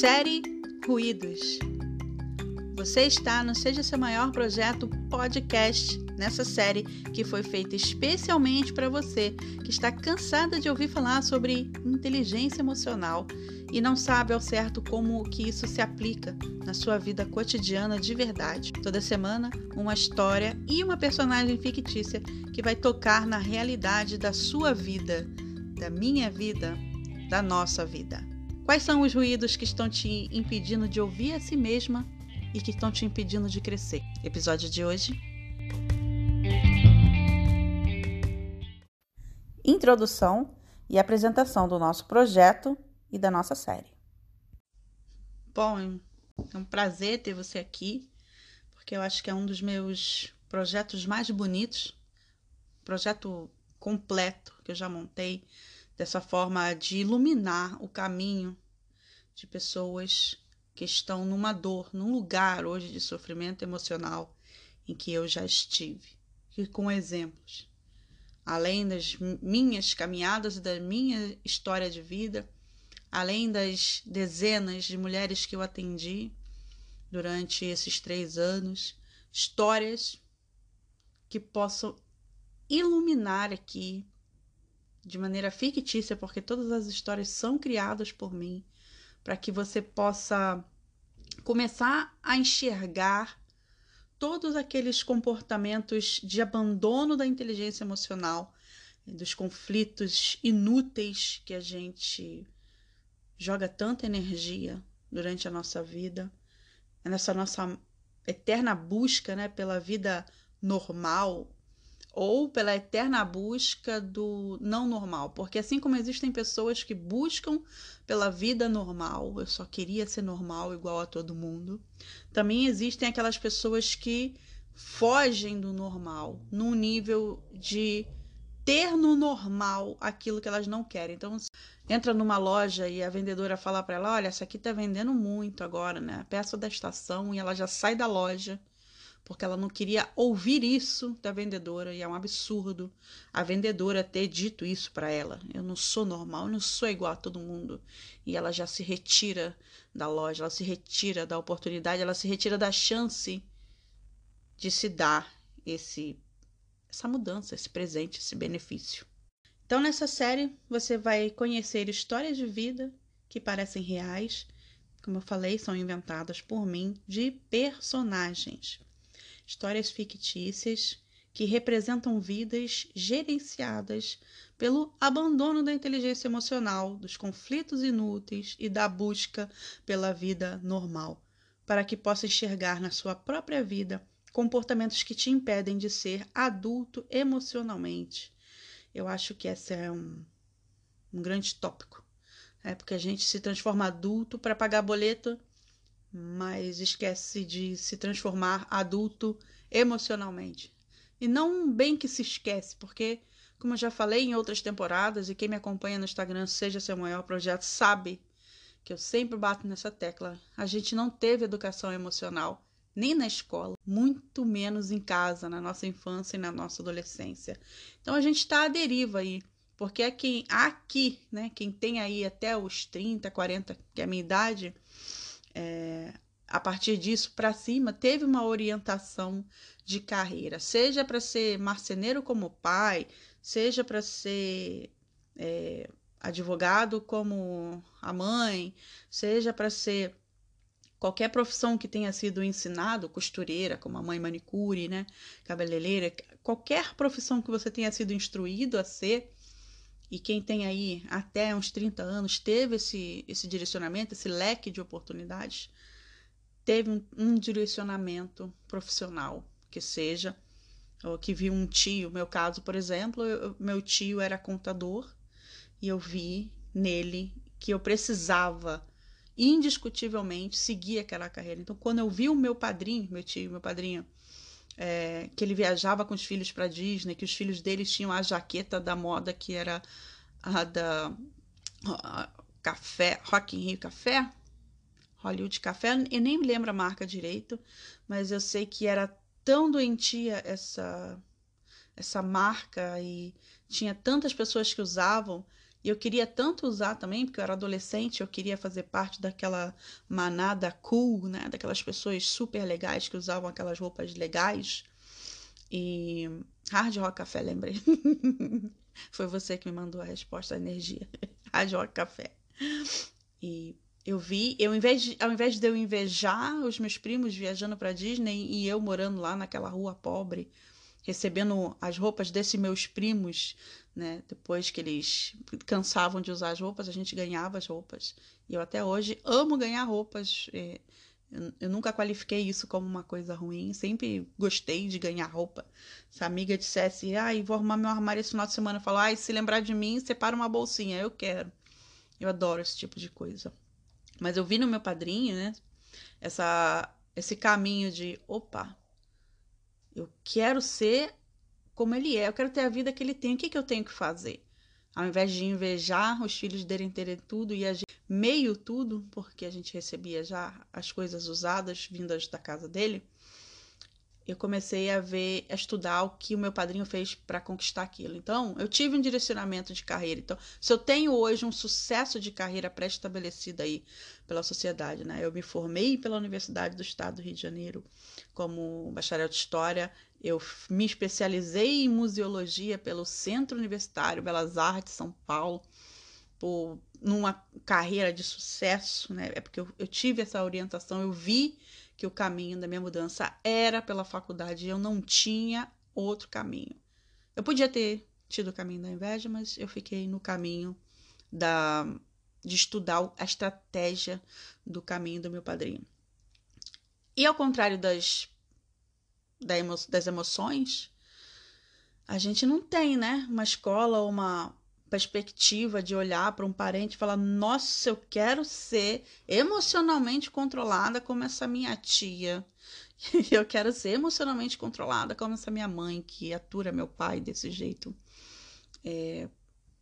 Série Ruídos. Você está no Seja Seu Maior Projeto Podcast, nessa série que foi feita especialmente para você que está cansada de ouvir falar sobre inteligência emocional e não sabe ao certo como que isso se aplica na sua vida cotidiana de verdade. Toda semana, uma história e uma personagem fictícia que vai tocar na realidade da sua vida, da minha vida, da nossa vida. Quais são os ruídos que estão te impedindo de ouvir a si mesma e que estão te impedindo de crescer? Episódio de hoje. Introdução e apresentação do nosso projeto e da nossa série. Bom, é um prazer ter você aqui, porque eu acho que é um dos meus projetos mais bonitos, projeto completo que eu já montei dessa forma de iluminar o caminho de pessoas que estão numa dor, num lugar hoje de sofrimento emocional em que eu já estive, e com exemplos. Além das minhas caminhadas e da minha história de vida, além das dezenas de mulheres que eu atendi durante esses três anos, histórias que possam iluminar aqui de maneira fictícia, porque todas as histórias são criadas por mim, para que você possa começar a enxergar todos aqueles comportamentos de abandono da inteligência emocional, dos conflitos inúteis que a gente joga tanta energia durante a nossa vida, nessa nossa eterna busca né, pela vida normal, ou pela eterna busca do não normal, porque assim como existem pessoas que buscam pela vida normal, eu só queria ser normal igual a todo mundo, também existem aquelas pessoas que fogem do normal, num nível de ter no normal aquilo que elas não querem. Então, entra numa loja e a vendedora fala para ela: "Olha, essa aqui tá vendendo muito agora, né? Peça da estação" e ela já sai da loja porque ela não queria ouvir isso da vendedora e é um absurdo a vendedora ter dito isso para ela. Eu não sou normal, eu não sou igual a todo mundo. E ela já se retira da loja, ela se retira da oportunidade, ela se retira da chance de se dar esse essa mudança, esse presente, esse benefício. Então nessa série você vai conhecer histórias de vida que parecem reais, como eu falei, são inventadas por mim de personagens histórias fictícias que representam vidas gerenciadas pelo abandono da inteligência emocional, dos conflitos inúteis e da busca pela vida normal, para que possa enxergar na sua própria vida comportamentos que te impedem de ser adulto emocionalmente. Eu acho que esse é um, um grande tópico. É porque a gente se transforma adulto para pagar boleto mas esquece de se transformar adulto emocionalmente. E não bem que se esquece, porque, como eu já falei em outras temporadas, e quem me acompanha no Instagram, seja seu maior projeto, sabe que eu sempre bato nessa tecla. A gente não teve educação emocional, nem na escola, muito menos em casa, na nossa infância e na nossa adolescência. Então a gente está à deriva aí. Porque é quem aqui, né, quem tem aí até os 30, 40, que é a minha idade, é, a partir disso para cima, teve uma orientação de carreira, seja para ser marceneiro como pai, seja para ser é, advogado como a mãe, seja para ser qualquer profissão que tenha sido ensinado, costureira, como a mãe manicure, né, cabeleireira, qualquer profissão que você tenha sido instruído a ser, e quem tem aí até uns 30 anos teve esse, esse direcionamento, esse leque de oportunidades, teve um, um direcionamento profissional, que seja, ou que viu um tio, meu caso, por exemplo, eu, meu tio era contador e eu vi nele que eu precisava indiscutivelmente seguir aquela carreira. Então, quando eu vi o meu padrinho, meu tio, meu padrinho, é, que ele viajava com os filhos para Disney, que os filhos deles tinham a jaqueta da moda que era a da a, café, Rock in Rio Café, Hollywood Café, eu nem me lembro a marca direito, mas eu sei que era tão doentia essa essa marca e tinha tantas pessoas que usavam E eu queria tanto usar também, porque eu era adolescente, eu queria fazer parte daquela manada cool, né? Daquelas pessoas super legais que usavam aquelas roupas legais. E Hard Rock Café, lembrei. Foi você que me mandou a resposta à energia. Hard Rock Café. E eu vi, eu, ao, invés de, ao invés de eu invejar os meus primos viajando para Disney e eu morando lá naquela rua pobre, recebendo as roupas desses meus primos, né? Depois que eles cansavam de usar as roupas, a gente ganhava as roupas. E eu até hoje amo ganhar roupas. É, eu, nunca qualifiquei isso como uma coisa ruim, sempre gostei de ganhar roupa. Se a amiga dissesse, ai, vou arrumar meu armário esse final de semana, eu falo, ai, se lembrar de mim, separa uma bolsinha, eu quero. Eu adoro esse tipo de coisa. Mas eu vi no meu padrinho, né? Essa, esse caminho de, opa, eu quero ser como ele é, eu quero ter a vida que ele tem. O que, que eu tenho que fazer? Ao invés de invejar os filhos dele terem tudo e a gente meio tudo, porque a gente recebia já as coisas usadas vindas da casa dele, eu comecei a ver, a estudar o que o meu padrinho fez para conquistar aquilo. Então, eu tive um direcionamento de carreira. Então, se eu tenho hoje um sucesso de carreira pré-estabelecido aí pela sociedade, né? Eu me formei pela Universidade do Estado do Rio de Janeiro como bacharel de História. Eu me especializei em museologia pelo Centro Universitário Belas Artes São Paulo, por numa carreira de sucesso, né? É porque eu, eu tive essa orientação, eu vi que o caminho da minha mudança era pela faculdade eu não tinha outro caminho. Eu podia ter tido o caminho da inveja, mas eu fiquei no caminho da de estudar a estratégia do caminho do meu padrinho. E ao contrário das, das emoções, a gente não tem, né, uma escola ou uma perspectiva de olhar para um parente e falar: Nossa, eu quero ser emocionalmente controlada como essa minha tia. eu quero ser emocionalmente controlada como essa minha mãe, que atura meu pai desse jeito. É,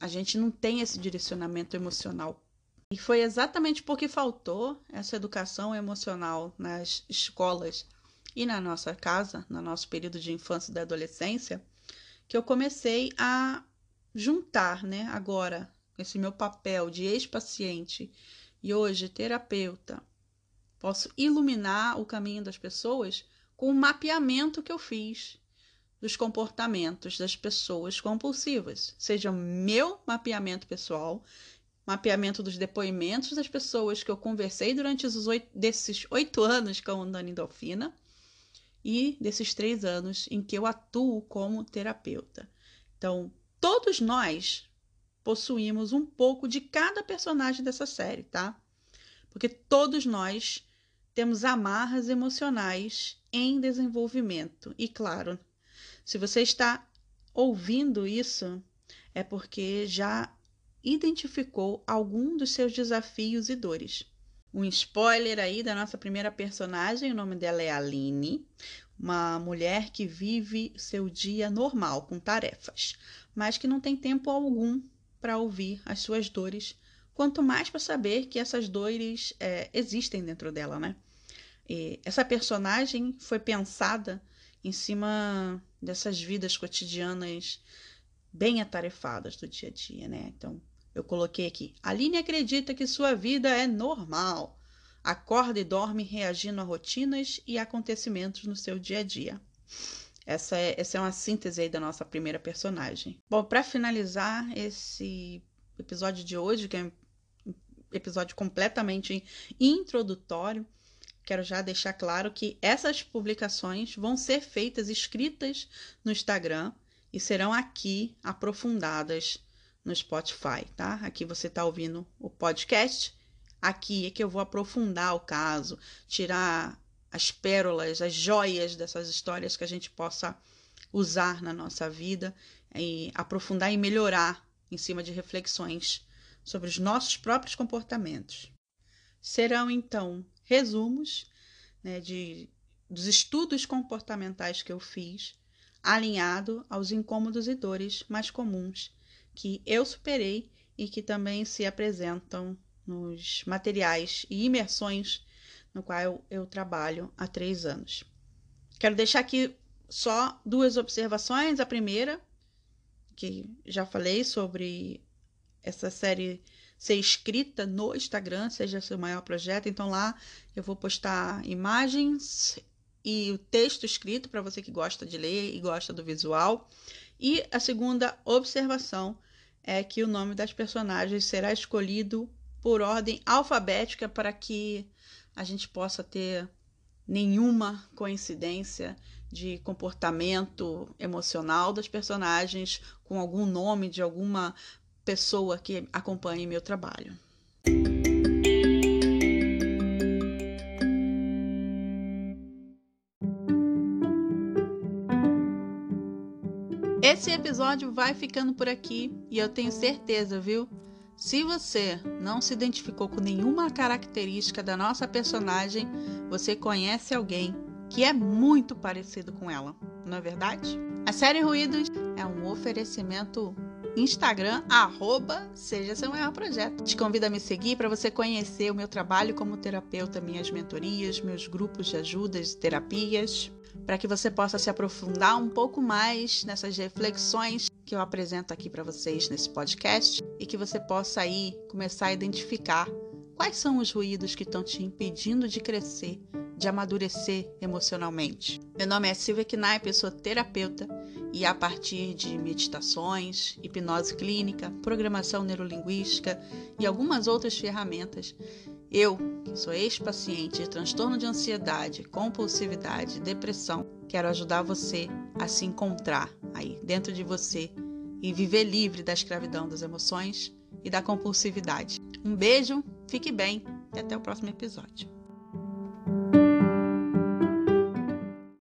a gente não tem esse direcionamento emocional. E foi exatamente porque faltou essa educação emocional nas escolas e na nossa casa, no nosso período de infância e da adolescência, que eu comecei a juntar, né, agora esse meu papel de ex-paciente e hoje terapeuta, posso iluminar o caminho das pessoas com o mapeamento que eu fiz dos comportamentos das pessoas compulsivas, seja meu mapeamento pessoal, mapeamento dos depoimentos das pessoas que eu conversei durante os oito, desses oito anos com o Dani Delfina e desses três anos em que eu atuo como terapeuta. Então, Todos nós possuímos um pouco de cada personagem dessa série, tá? Porque todos nós temos amarras emocionais em desenvolvimento. E claro, se você está ouvindo isso, é porque já identificou algum dos seus desafios e dores. Um spoiler aí da nossa primeira personagem, o nome dela é Aline, uma mulher que vive seu dia normal, com tarefas, mas que não tem tempo algum para ouvir as suas dores, quanto mais para saber que essas dores é, existem dentro dela, né? E essa personagem foi pensada em cima dessas vidas cotidianas bem atarefadas do dia a dia, né? Então, eu coloquei aqui: Aline acredita que sua vida é normal. Acorda e dorme reagindo a rotinas e acontecimentos no seu dia a dia. Essa é, essa é uma síntese aí da nossa primeira personagem. Bom, para finalizar esse episódio de hoje, que é um episódio completamente introdutório, quero já deixar claro que essas publicações vão ser feitas escritas no Instagram e serão aqui aprofundadas no Spotify, tá? Aqui você está ouvindo o podcast. Aqui é que eu vou aprofundar o caso, tirar as pérolas, as joias dessas histórias que a gente possa usar na nossa vida e aprofundar e melhorar em cima de reflexões sobre os nossos próprios comportamentos. Serão então resumos né, de, dos estudos comportamentais que eu fiz, alinhado aos incômodos e dores mais comuns que eu superei e que também se apresentam nos materiais e imersões no qual eu, eu trabalho há três anos. Quero deixar aqui só duas observações. A primeira, que já falei sobre essa série ser escrita no Instagram, seja seu maior projeto. Então lá eu vou postar imagens e o texto escrito para você que gosta de ler e gosta do visual. E a segunda observação é que o nome das personagens será escolhido por ordem alfabética para que a gente possa ter nenhuma coincidência de comportamento emocional das personagens com algum nome de alguma pessoa que acompanhe meu trabalho. Esse episódio vai ficando por aqui e eu tenho certeza, viu? Se você não se identificou com nenhuma característica da nossa personagem, você conhece alguém que é muito parecido com ela, não é verdade? A série Ruídos é um oferecimento Instagram, arroba Seja Seu Maior Projeto. Te convido a me seguir para você conhecer o meu trabalho como terapeuta, minhas mentorias, meus grupos de ajudas e terapias, para que você possa se aprofundar um pouco mais nessas reflexões que eu apresento aqui para vocês nesse podcast e que você possa aí começar a identificar quais são os ruídos que estão te impedindo de crescer, de amadurecer emocionalmente. Meu nome é Silvia Knaip, eu sou terapeuta e a partir de meditações, hipnose clínica, programação neurolinguística e algumas outras ferramentas, eu, que sou ex-paciente de transtorno de ansiedade, compulsividade, depressão, quero ajudar você a se encontrar aí dentro de você e viver livre da escravidão das emoções e da compulsividade. Um beijo, fique bem e até o próximo episódio.